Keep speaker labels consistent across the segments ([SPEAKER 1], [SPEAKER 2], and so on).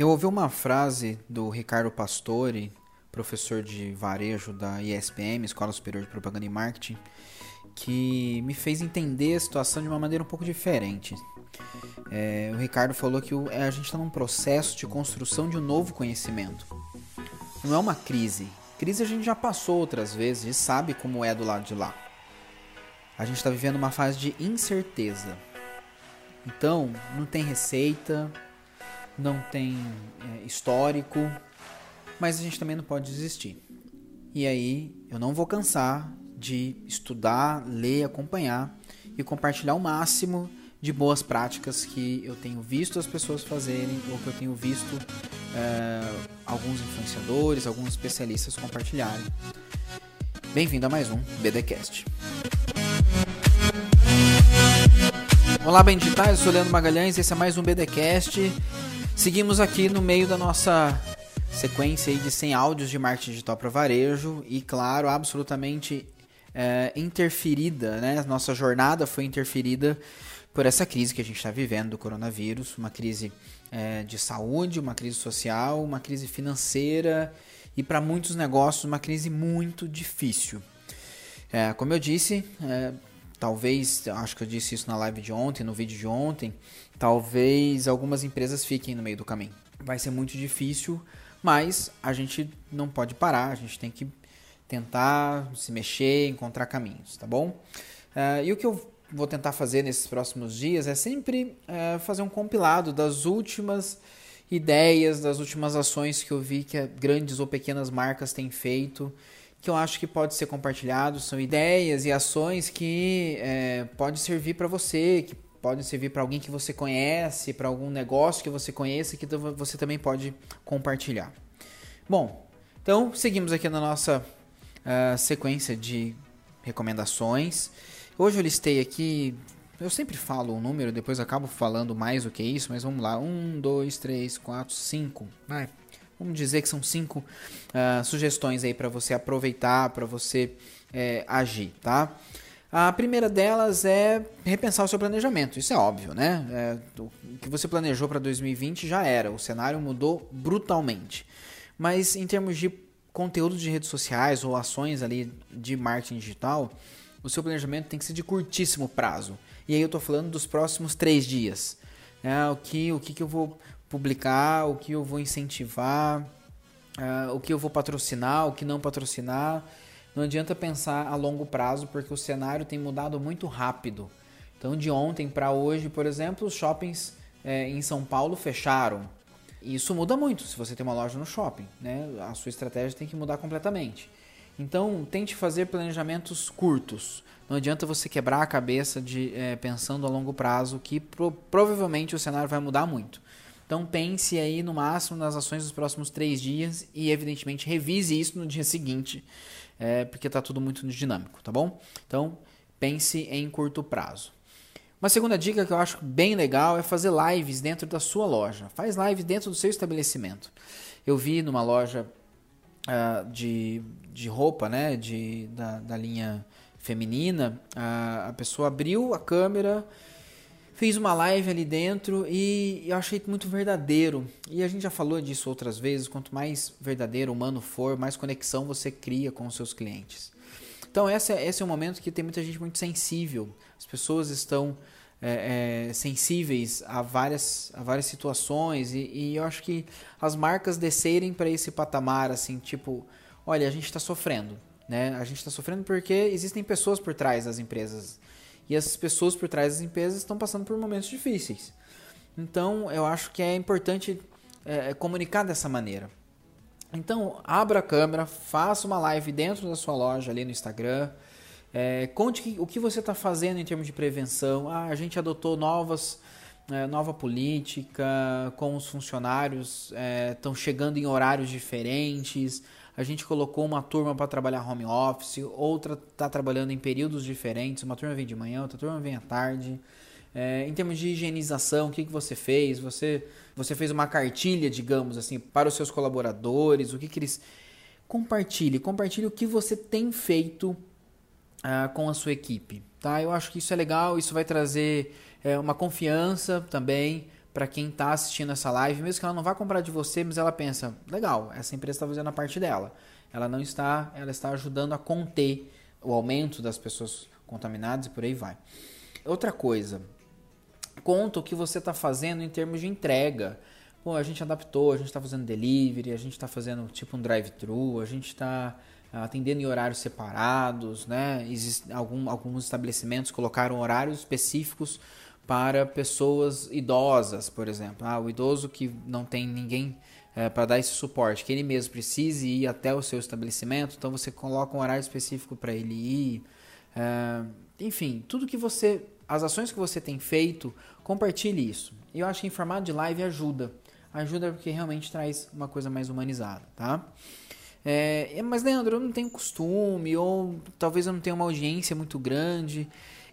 [SPEAKER 1] Eu ouvi uma frase do Ricardo Pastore, professor de varejo da ISPM, Escola Superior de Propaganda e Marketing, que me fez entender a situação de uma maneira um pouco diferente. É, o Ricardo falou que é, a gente está num processo de construção de um novo conhecimento. Não é uma crise. Crise a gente já passou outras vezes e sabe como é do lado de lá. A gente está vivendo uma fase de incerteza. Então, não tem receita, não tem é, histórico, mas a gente também não pode desistir. E aí, eu não vou cansar de estudar, ler, acompanhar e compartilhar o máximo de boas práticas que eu tenho visto as pessoas fazerem ou que eu tenho visto é, alguns influenciadores, alguns especialistas compartilharem. Bem-vindo a mais um BDcast. Olá, bem digitais, eu sou Leandro Magalhães, esse é mais um BDcast. Seguimos aqui no meio da nossa sequência de 100 áudios de marketing digital para varejo e, claro, absolutamente é, interferida, né? Nossa jornada foi interferida por essa crise que a gente está vivendo do coronavírus, uma crise é, de saúde, uma crise social, uma crise financeira e para muitos negócios uma crise muito difícil. É, como eu disse, é, talvez, acho que eu disse isso na live de ontem, no vídeo de ontem, talvez algumas empresas fiquem no meio do caminho. Vai ser muito difícil, mas a gente não pode parar, a gente tem que tentar se mexer, encontrar caminhos, tá bom? Uh, e o que eu vou tentar fazer nesses próximos dias é sempre uh, fazer um compilado das últimas ideias, das últimas ações que eu vi que grandes ou pequenas marcas têm feito, que eu acho que pode ser compartilhado. São ideias e ações que é, pode servir para você, que podem servir para alguém que você conhece, para algum negócio que você conheça, que você também pode compartilhar. Bom, então seguimos aqui na nossa uh, sequência de recomendações. Hoje eu listei aqui, eu sempre falo um número, depois acabo falando mais do que isso, mas vamos lá. Um, dois, três, quatro, cinco. Vai. Vamos dizer que são cinco uh, sugestões aí para você aproveitar, para você é, agir, tá? A primeira delas é repensar o seu planejamento. Isso é óbvio, né? É, o que você planejou para 2020 já era. O cenário mudou brutalmente. Mas em termos de conteúdo de redes sociais ou ações ali de marketing digital, o seu planejamento tem que ser de curtíssimo prazo. E aí eu estou falando dos próximos três dias. Né? O, que, o que, que eu vou publicar, o que eu vou incentivar, uh, o que eu vou patrocinar, o que não patrocinar. Não adianta pensar a longo prazo, porque o cenário tem mudado muito rápido. Então, de ontem para hoje, por exemplo, os shoppings é, em São Paulo fecharam. Isso muda muito se você tem uma loja no shopping, né? A sua estratégia tem que mudar completamente. Então, tente fazer planejamentos curtos. Não adianta você quebrar a cabeça de é, pensando a longo prazo, que pro, provavelmente o cenário vai mudar muito. Então, pense aí no máximo nas ações dos próximos três dias e, evidentemente, revise isso no dia seguinte, é, porque está tudo muito dinâmico, tá bom? Então, pense em curto prazo. Uma segunda dica que eu acho bem legal é fazer lives dentro da sua loja. Faz live dentro do seu estabelecimento. Eu vi numa loja uh, de, de roupa, né, de, da, da linha feminina, uh, a pessoa abriu a câmera, fez uma live ali dentro e eu achei muito verdadeiro. E a gente já falou disso outras vezes. Quanto mais verdadeiro, humano for, mais conexão você cria com os seus clientes. Então, esse é, esse é um momento que tem muita gente muito sensível. As pessoas estão é, é, sensíveis a várias, a várias situações e, e eu acho que as marcas descerem para esse patamar, assim, tipo, olha, a gente está sofrendo, né? A gente está sofrendo porque existem pessoas por trás das empresas e essas pessoas por trás das empresas estão passando por momentos difíceis. Então, eu acho que é importante é, comunicar dessa maneira. Então, abra a câmera, faça uma live dentro da sua loja ali no Instagram. É, conte o que você está fazendo em termos de prevenção. Ah, a gente adotou novas, é, nova política, com os funcionários estão é, chegando em horários diferentes. A gente colocou uma turma para trabalhar home office, outra está trabalhando em períodos diferentes. Uma turma vem de manhã, outra turma vem à tarde. É, em termos de higienização, o que, que você fez? Você, você fez uma cartilha, digamos assim, para os seus colaboradores? O que, que eles. Compartilhe, compartilhe o que você tem feito uh, com a sua equipe. Tá? Eu acho que isso é legal, isso vai trazer é, uma confiança também para quem está assistindo essa live, mesmo que ela não vá comprar de você, mas ela pensa, legal, essa empresa está fazendo a parte dela. Ela não está, ela está ajudando a conter o aumento das pessoas contaminadas e por aí vai. Outra coisa, conta o que você está fazendo em termos de entrega. Pô, a gente adaptou, a gente está fazendo delivery, a gente está fazendo tipo um drive-thru, a gente está ah, atendendo em horários separados, né? Algum, alguns estabelecimentos colocaram horários específicos para pessoas idosas, por exemplo. Ah, o idoso que não tem ninguém é, para dar esse suporte, que ele mesmo precise ir até o seu estabelecimento, então você coloca um horário específico para ele ir. É, enfim, tudo que você. As ações que você tem feito, compartilhe isso. E eu acho que em formato de live ajuda. Ajuda porque realmente traz uma coisa mais humanizada, tá? É, mas, Leandro, eu não tenho costume, ou talvez eu não tenha uma audiência muito grande.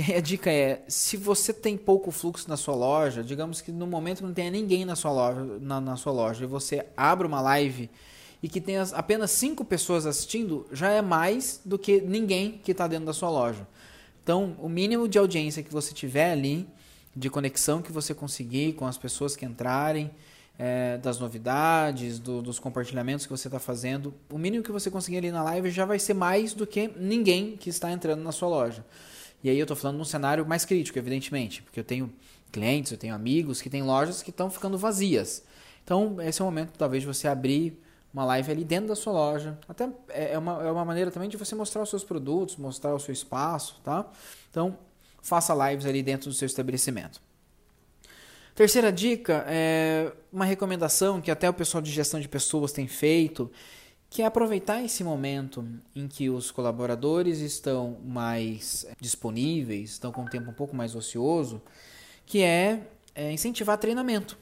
[SPEAKER 1] E aí a dica é, se você tem pouco fluxo na sua loja, digamos que no momento não tenha ninguém na sua loja, na, na sua loja e você abre uma live e que tenha apenas cinco pessoas assistindo, já é mais do que ninguém que está dentro da sua loja. Então, o mínimo de audiência que você tiver ali, de conexão que você conseguir com as pessoas que entrarem, é, das novidades, do, dos compartilhamentos que você está fazendo, o mínimo que você conseguir ali na live já vai ser mais do que ninguém que está entrando na sua loja. E aí eu estou falando num cenário mais crítico, evidentemente, porque eu tenho clientes, eu tenho amigos que têm lojas que estão ficando vazias. Então, esse é o momento, talvez, de você abrir uma live ali dentro da sua loja. Até é, é uma, é uma maneira também de você mostrar os seus produtos, mostrar o seu espaço, tá? Então, faça lives ali dentro do seu estabelecimento. Terceira dica é uma recomendação que até o pessoal de gestão de pessoas tem feito, que é aproveitar esse momento em que os colaboradores estão mais disponíveis, estão com um tempo um pouco mais ocioso, que é, é incentivar treinamento.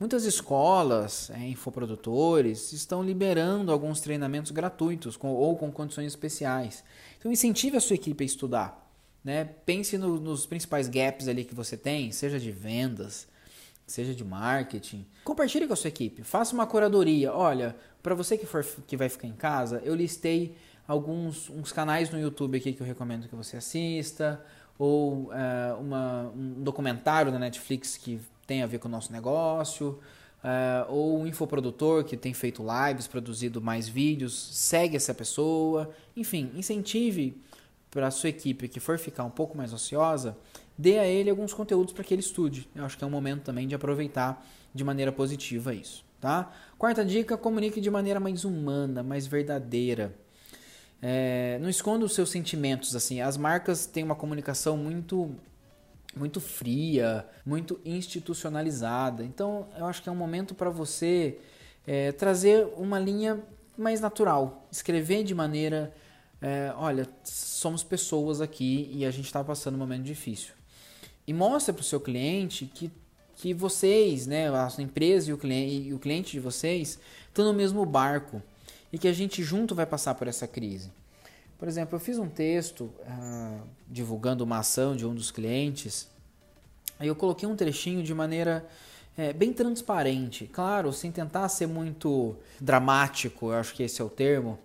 [SPEAKER 1] Muitas escolas, é, infoprodutores, estão liberando alguns treinamentos gratuitos com, ou com condições especiais. Então incentive a sua equipe a estudar. Né? Pense no, nos principais gaps ali que você tem, seja de vendas, seja de marketing. Compartilhe com a sua equipe, faça uma curadoria. Olha, para você que for que vai ficar em casa, eu listei alguns uns canais no YouTube aqui que eu recomendo que você assista, ou é, uma, um documentário da Netflix que tem a ver com o nosso negócio, é, ou um infoprodutor que tem feito lives, produzido mais vídeos, segue essa pessoa. Enfim, incentive para a sua equipe que for ficar um pouco mais ociosa, dê a ele alguns conteúdos para que ele estude. Eu acho que é um momento também de aproveitar de maneira positiva isso, tá? Quarta dica, comunique de maneira mais humana, mais verdadeira. É, não esconda os seus sentimentos, assim. As marcas têm uma comunicação muito muito fria, muito institucionalizada. Então, eu acho que é um momento para você é, trazer uma linha mais natural, escrever de maneira, é, olha, somos pessoas aqui e a gente está passando um momento difícil. E mostra para o seu cliente que, que vocês, né, a sua empresa e o cliente, e o cliente de vocês estão no mesmo barco e que a gente junto vai passar por essa crise. Por exemplo, eu fiz um texto ah, divulgando uma ação de um dos clientes, aí eu coloquei um trechinho de maneira é, bem transparente, claro, sem tentar ser muito dramático, eu acho que esse é o termo,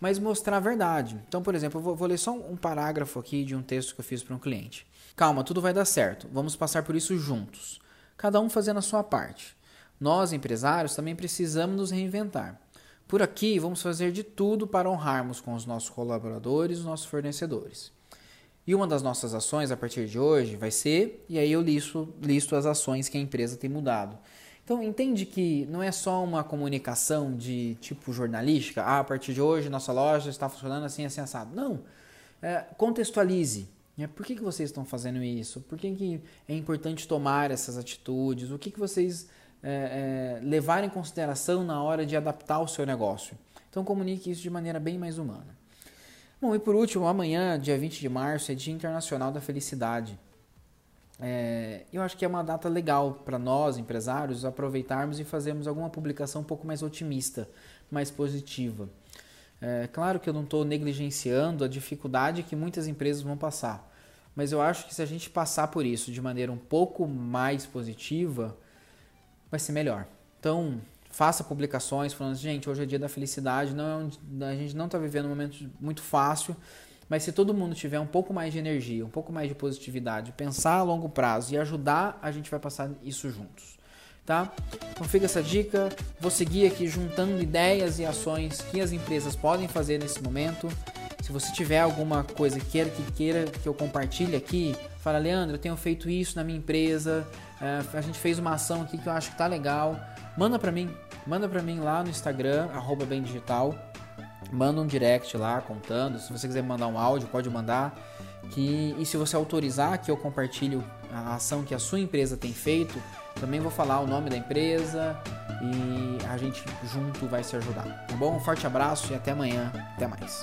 [SPEAKER 1] mas mostrar a verdade. Então, por exemplo, eu vou, vou ler só um parágrafo aqui de um texto que eu fiz para um cliente. Calma, tudo vai dar certo, vamos passar por isso juntos, cada um fazendo a sua parte. Nós, empresários, também precisamos nos reinventar. Por aqui, vamos fazer de tudo para honrarmos com os nossos colaboradores os nossos fornecedores. E uma das nossas ações a partir de hoje vai ser, e aí eu listo, listo as ações que a empresa tem mudado. Então, entende que não é só uma comunicação de tipo jornalística, ah, a partir de hoje nossa loja está funcionando assim, assim, assado. Não. É, contextualize. Né? Por que, que vocês estão fazendo isso? Por que, que é importante tomar essas atitudes? O que, que vocês é, é, em consideração na hora de adaptar o seu negócio. Então comunique isso de maneira bem mais humana. Bom, e por último, amanhã, dia 20 de março, é Dia Internacional da Felicidade. É, eu acho que é uma data legal para nós, empresários, aproveitarmos e fazermos alguma publicação um pouco mais otimista, mais positiva. É claro que eu não estou negligenciando a dificuldade que muitas empresas vão passar, mas eu acho que se a gente passar por isso de maneira um pouco mais positiva, vai ser melhor. Então, faça publicações falando, gente, hoje é dia da felicidade, não é um, a gente não está vivendo um momento muito fácil, mas se todo mundo tiver um pouco mais de energia, um pouco mais de positividade, pensar a longo prazo e ajudar, a gente vai passar isso juntos. tá? Então fica essa dica. Vou seguir aqui juntando ideias e ações que as empresas podem fazer nesse momento. Se você tiver alguma coisa que queira que queira que eu compartilhe aqui, fala, Leandro, eu tenho feito isso na minha empresa, é, a gente fez uma ação aqui que eu acho que tá legal. Manda para mim, manda para mim lá no Instagram, arroba digital. Manda um direct lá contando. Se você quiser mandar um áudio, pode mandar. Que, e se você autorizar que eu compartilhe a ação que a sua empresa tem feito, também vou falar o nome da empresa e a gente junto vai se ajudar. Tá bom? Um forte abraço e até amanhã. Até mais.